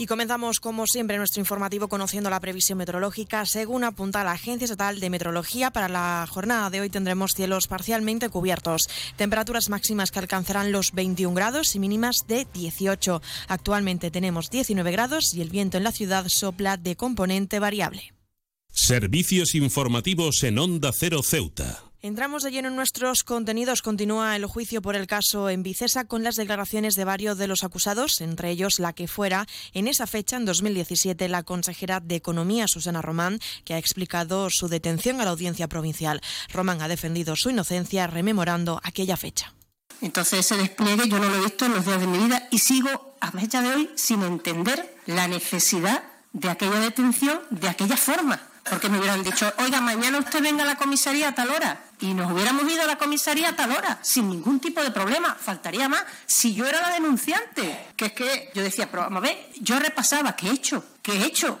Y comenzamos, como siempre, nuestro informativo conociendo la previsión meteorológica. Según apunta la Agencia Estatal de Meteorología, para la jornada de hoy tendremos cielos parcialmente cubiertos. Temperaturas máximas que alcanzarán los 21 grados y mínimas de 18. Actualmente tenemos 19 grados y el viento en la ciudad sopla de componente variable. Servicios informativos en Onda Cero Ceuta. Entramos de lleno en nuestros contenidos. Continúa el juicio por el caso en Vicesa con las declaraciones de varios de los acusados, entre ellos la que fuera en esa fecha, en 2017, la consejera de Economía, Susana Román, que ha explicado su detención a la audiencia provincial. Román ha defendido su inocencia rememorando aquella fecha. Entonces ese despliegue yo no lo he visto en los días de mi vida y sigo a fecha de hoy sin entender la necesidad de aquella detención de aquella forma porque me hubieran dicho, oiga, mañana usted venga a la comisaría a tal hora. Y nos hubiéramos ido a la comisaría a tal hora, sin ningún tipo de problema. Faltaría más si yo era la denunciante. Que es que yo decía, pero vamos a ver, yo repasaba, ¿qué he hecho? ¿Qué he hecho?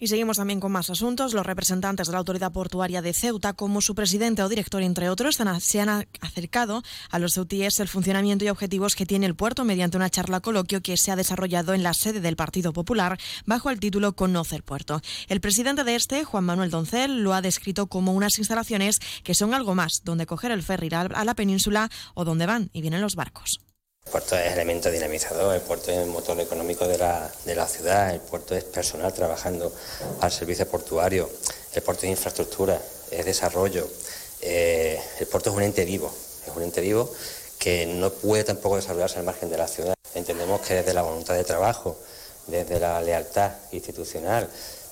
Y seguimos también con más asuntos. Los representantes de la Autoridad Portuaria de Ceuta, como su presidente o director, entre otros, se han acercado a los ceutíes el funcionamiento y objetivos que tiene el puerto mediante una charla coloquio que se ha desarrollado en la sede del Partido Popular bajo el título Conoce el puerto. El presidente de este, Juan Manuel Doncel, lo ha descrito como unas instalaciones que son algo más, donde coger el ferry a la península o donde van y vienen los barcos. El puerto es elemento dinamizador, el puerto es el motor económico de la, ciudad, el puerto es personal trabajando al servicio portuario, el puerto es infraestructura, es desarrollo, eh, el puerto es un ente vivo, es un ente vivo que no puede tampoco desarrollarse al margen de la ciudad. Entendemos que desde la voluntad de trabajo, desde la lealtad institucional,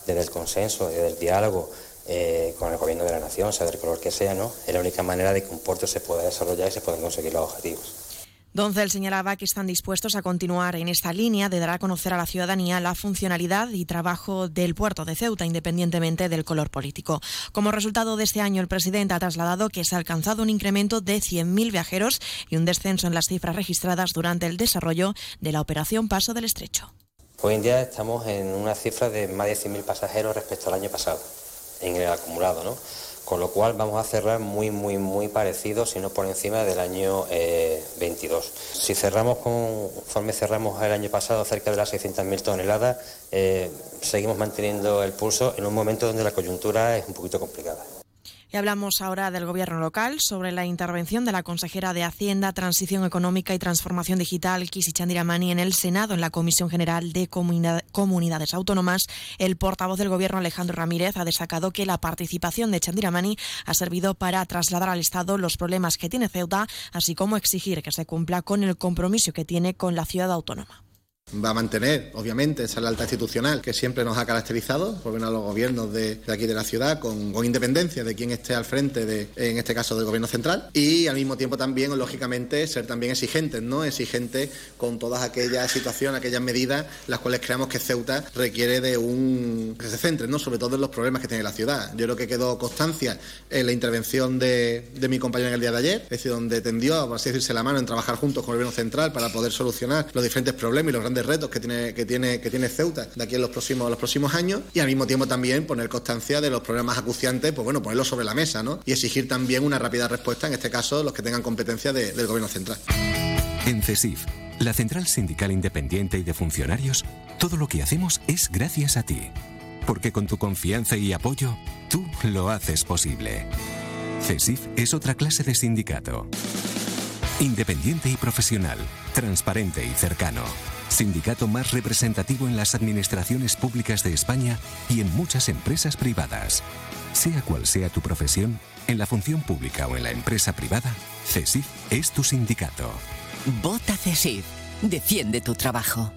desde el consenso, desde el diálogo eh, con el gobierno de la nación, sea del color que sea, ¿no? es la única manera de que un puerto se pueda desarrollar y se puedan conseguir los objetivos. Doncel señalaba que están dispuestos a continuar en esta línea de dar a conocer a la ciudadanía la funcionalidad y trabajo del puerto de Ceuta, independientemente del color político. Como resultado de este año, el presidente ha trasladado que se ha alcanzado un incremento de 100.000 viajeros y un descenso en las cifras registradas durante el desarrollo de la operación Paso del Estrecho. Hoy en día estamos en una cifra de más de 100.000 pasajeros respecto al año pasado, en el acumulado, ¿no? con lo cual vamos a cerrar muy, muy, muy parecido, si no por encima del año 22. Eh, si cerramos conforme cerramos el año pasado cerca de las 600.000 toneladas, eh, seguimos manteniendo el pulso en un momento donde la coyuntura es un poquito complicada. Y hablamos ahora del Gobierno local sobre la intervención de la consejera de Hacienda, Transición Económica y Transformación Digital, Kisi Chandiramani, en el Senado, en la Comisión General de Comunidades Autónomas. El portavoz del Gobierno, Alejandro Ramírez, ha destacado que la participación de Chandiramani ha servido para trasladar al Estado los problemas que tiene Ceuta, así como exigir que se cumpla con el compromiso que tiene con la ciudad autónoma. Va a mantener, obviamente, esa lealtad institucional que siempre nos ha caracterizado, por a los gobiernos de, aquí de la ciudad, con, independencia de quien esté al frente, de, en este caso del gobierno central, y al mismo tiempo también, lógicamente, ser también exigentes, ¿no? Exigentes con todas aquellas situaciones, aquellas medidas, las cuales creamos que Ceuta requiere de un. que se centre, ¿no? Sobre todo en los problemas que tiene la ciudad. Yo creo que quedó constancia en la intervención de, mi compañero en el día de ayer, es decir, donde tendió, por así decirse, la mano en trabajar juntos con el gobierno central para poder solucionar los diferentes problemas y los grandes retos que tiene, que tiene, que tiene Ceuta de aquí en los próximos, los próximos años y al mismo tiempo también poner constancia de los problemas acuciantes, pues bueno, ponerlos sobre la mesa, ¿no? Y exigir también una rápida respuesta, en este caso los que tengan competencia del Gobierno Central. En CESIF, la Central Sindical Independiente y de Funcionarios, todo lo que hacemos es gracias a ti. Porque con tu confianza y apoyo, tú lo haces posible. CESIF es otra clase de sindicato. Independiente y profesional, transparente y cercano sindicato más representativo en las administraciones públicas de España y en muchas empresas privadas. Sea cual sea tu profesión, en la función pública o en la empresa privada, CESIF es tu sindicato. Vota CESIF. Defiende tu trabajo.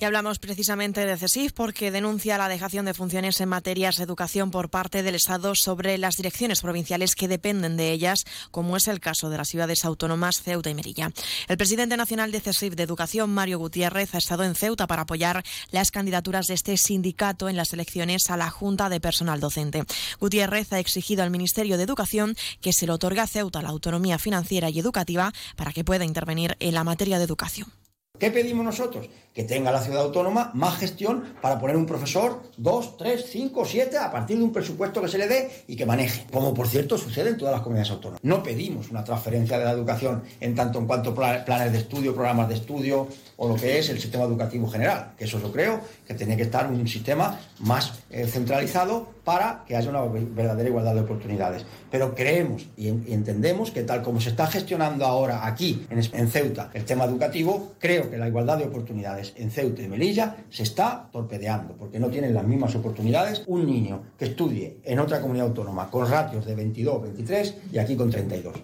Y hablamos precisamente de CESIF porque denuncia la dejación de funciones en materias de educación por parte del Estado sobre las direcciones provinciales que dependen de ellas, como es el caso de las ciudades autónomas Ceuta y Merilla. El presidente nacional de CESIF de Educación, Mario Gutiérrez, ha estado en Ceuta para apoyar las candidaturas de este sindicato en las elecciones a la Junta de Personal Docente. Gutiérrez ha exigido al Ministerio de Educación que se le otorgue a Ceuta la autonomía financiera y educativa para que pueda intervenir en la materia de educación. ¿Qué pedimos nosotros? Que tenga la ciudad autónoma más gestión para poner un profesor, dos, tres, cinco, siete, a partir de un presupuesto que se le dé y que maneje, como por cierto sucede en todas las comunidades autónomas. No pedimos una transferencia de la educación en tanto en cuanto planes de estudio, programas de estudio o lo que es el sistema educativo general, que eso yo creo que tiene que estar un sistema más eh, centralizado para que haya una verdadera igualdad de oportunidades. Pero creemos y, entendemos que tal como se está gestionando ahora aquí en, en Ceuta el tema educativo, creo que la igualdad de oportunidades en Ceuta y Melilla se está torpedeando, porque no tienen las mismas oportunidades un niño que estudie en otra comunidad autónoma con ratios de 22, 23 y aquí con 32.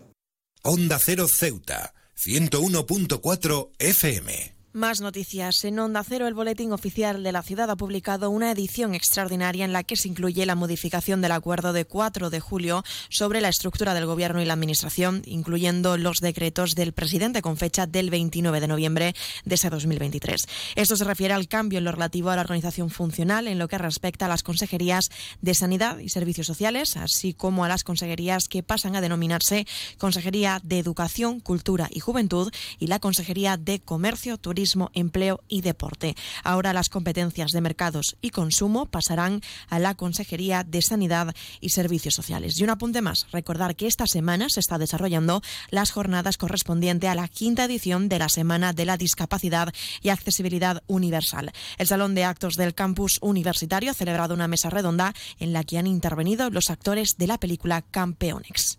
Onda Cero Ceuta, 101.4 FM. Más noticias. En Onda Cero, el Boletín Oficial de la Ciudad ha publicado una edición extraordinaria en la que se incluye la modificación del acuerdo de 4 de julio sobre la estructura del Gobierno y la Administración, incluyendo los decretos del presidente con fecha del 29 de noviembre de ese 2023. Esto se refiere al cambio en lo relativo a la organización funcional en lo que respecta a las consejerías de Sanidad y Servicios Sociales, así como a las consejerías que pasan a denominarse Consejería de Educación, Cultura y Juventud y la Consejería de Comercio, Turismo Empleo y Deporte. Ahora las competencias de mercados y consumo pasarán a la Consejería de Sanidad y Servicios Sociales. Y un apunte más, recordar que esta semana se está desarrollando las jornadas correspondientes a la quinta edición de la Semana de la Discapacidad y Accesibilidad Universal. El Salón de Actos del Campus Universitario ha celebrado una mesa redonda en la que han intervenido los actores de la película Campeonex.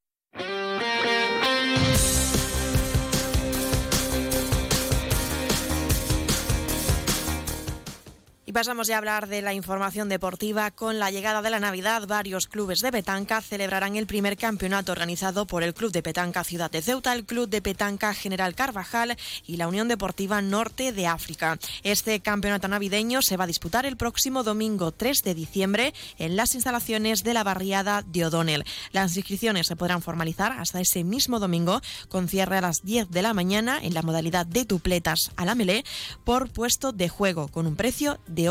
pasamos ya a hablar de la información deportiva. Con la llegada de la Navidad, varios clubes de petanca celebrarán el primer campeonato organizado por el Club de Petanca Ciudad de Ceuta, el Club de Petanca General Carvajal y la Unión Deportiva Norte de África. Este campeonato navideño se va a disputar el próximo domingo 3 de diciembre en las instalaciones de la barriada de O'Donnell. Las inscripciones se podrán formalizar hasta ese mismo domingo con cierre a las 10 de la mañana en la modalidad de tupletas a la melé por puesto de juego con un precio de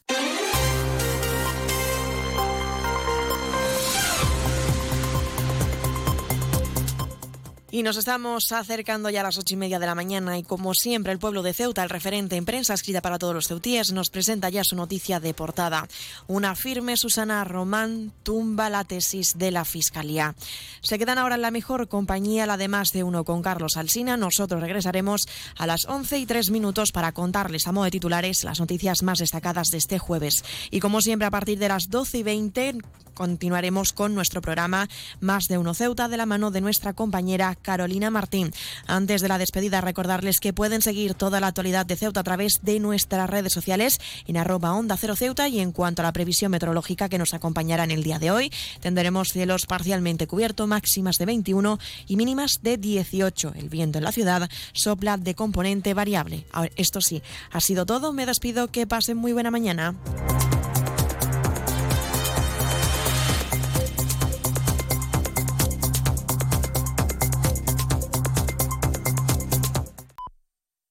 Y nos estamos acercando ya a las ocho y media de la mañana y como siempre el pueblo de Ceuta, el referente en prensa escrita para todos los ceutíes, nos presenta ya su noticia de portada. Una firme Susana Román tumba la tesis de la Fiscalía. Se quedan ahora en la mejor compañía, la de más de uno con Carlos Alsina. Nosotros regresaremos a las once y tres minutos para contarles a modo de titulares las noticias más destacadas de este jueves. Y como siempre a partir de las doce y veinte continuaremos con nuestro programa Más de Uno Ceuta de la mano de nuestra compañera Carolina Martín. Antes de la despedida, recordarles que pueden seguir toda la actualidad de Ceuta a través de nuestras redes sociales en arroba onda cero Ceuta y en cuanto a la previsión meteorológica que nos acompañará en el día de hoy, tendremos cielos parcialmente cubiertos, máximas de 21 y mínimas de 18. El viento en la ciudad sopla de componente variable. esto sí, ha sido todo. Me despido. Que pasen muy buena mañana.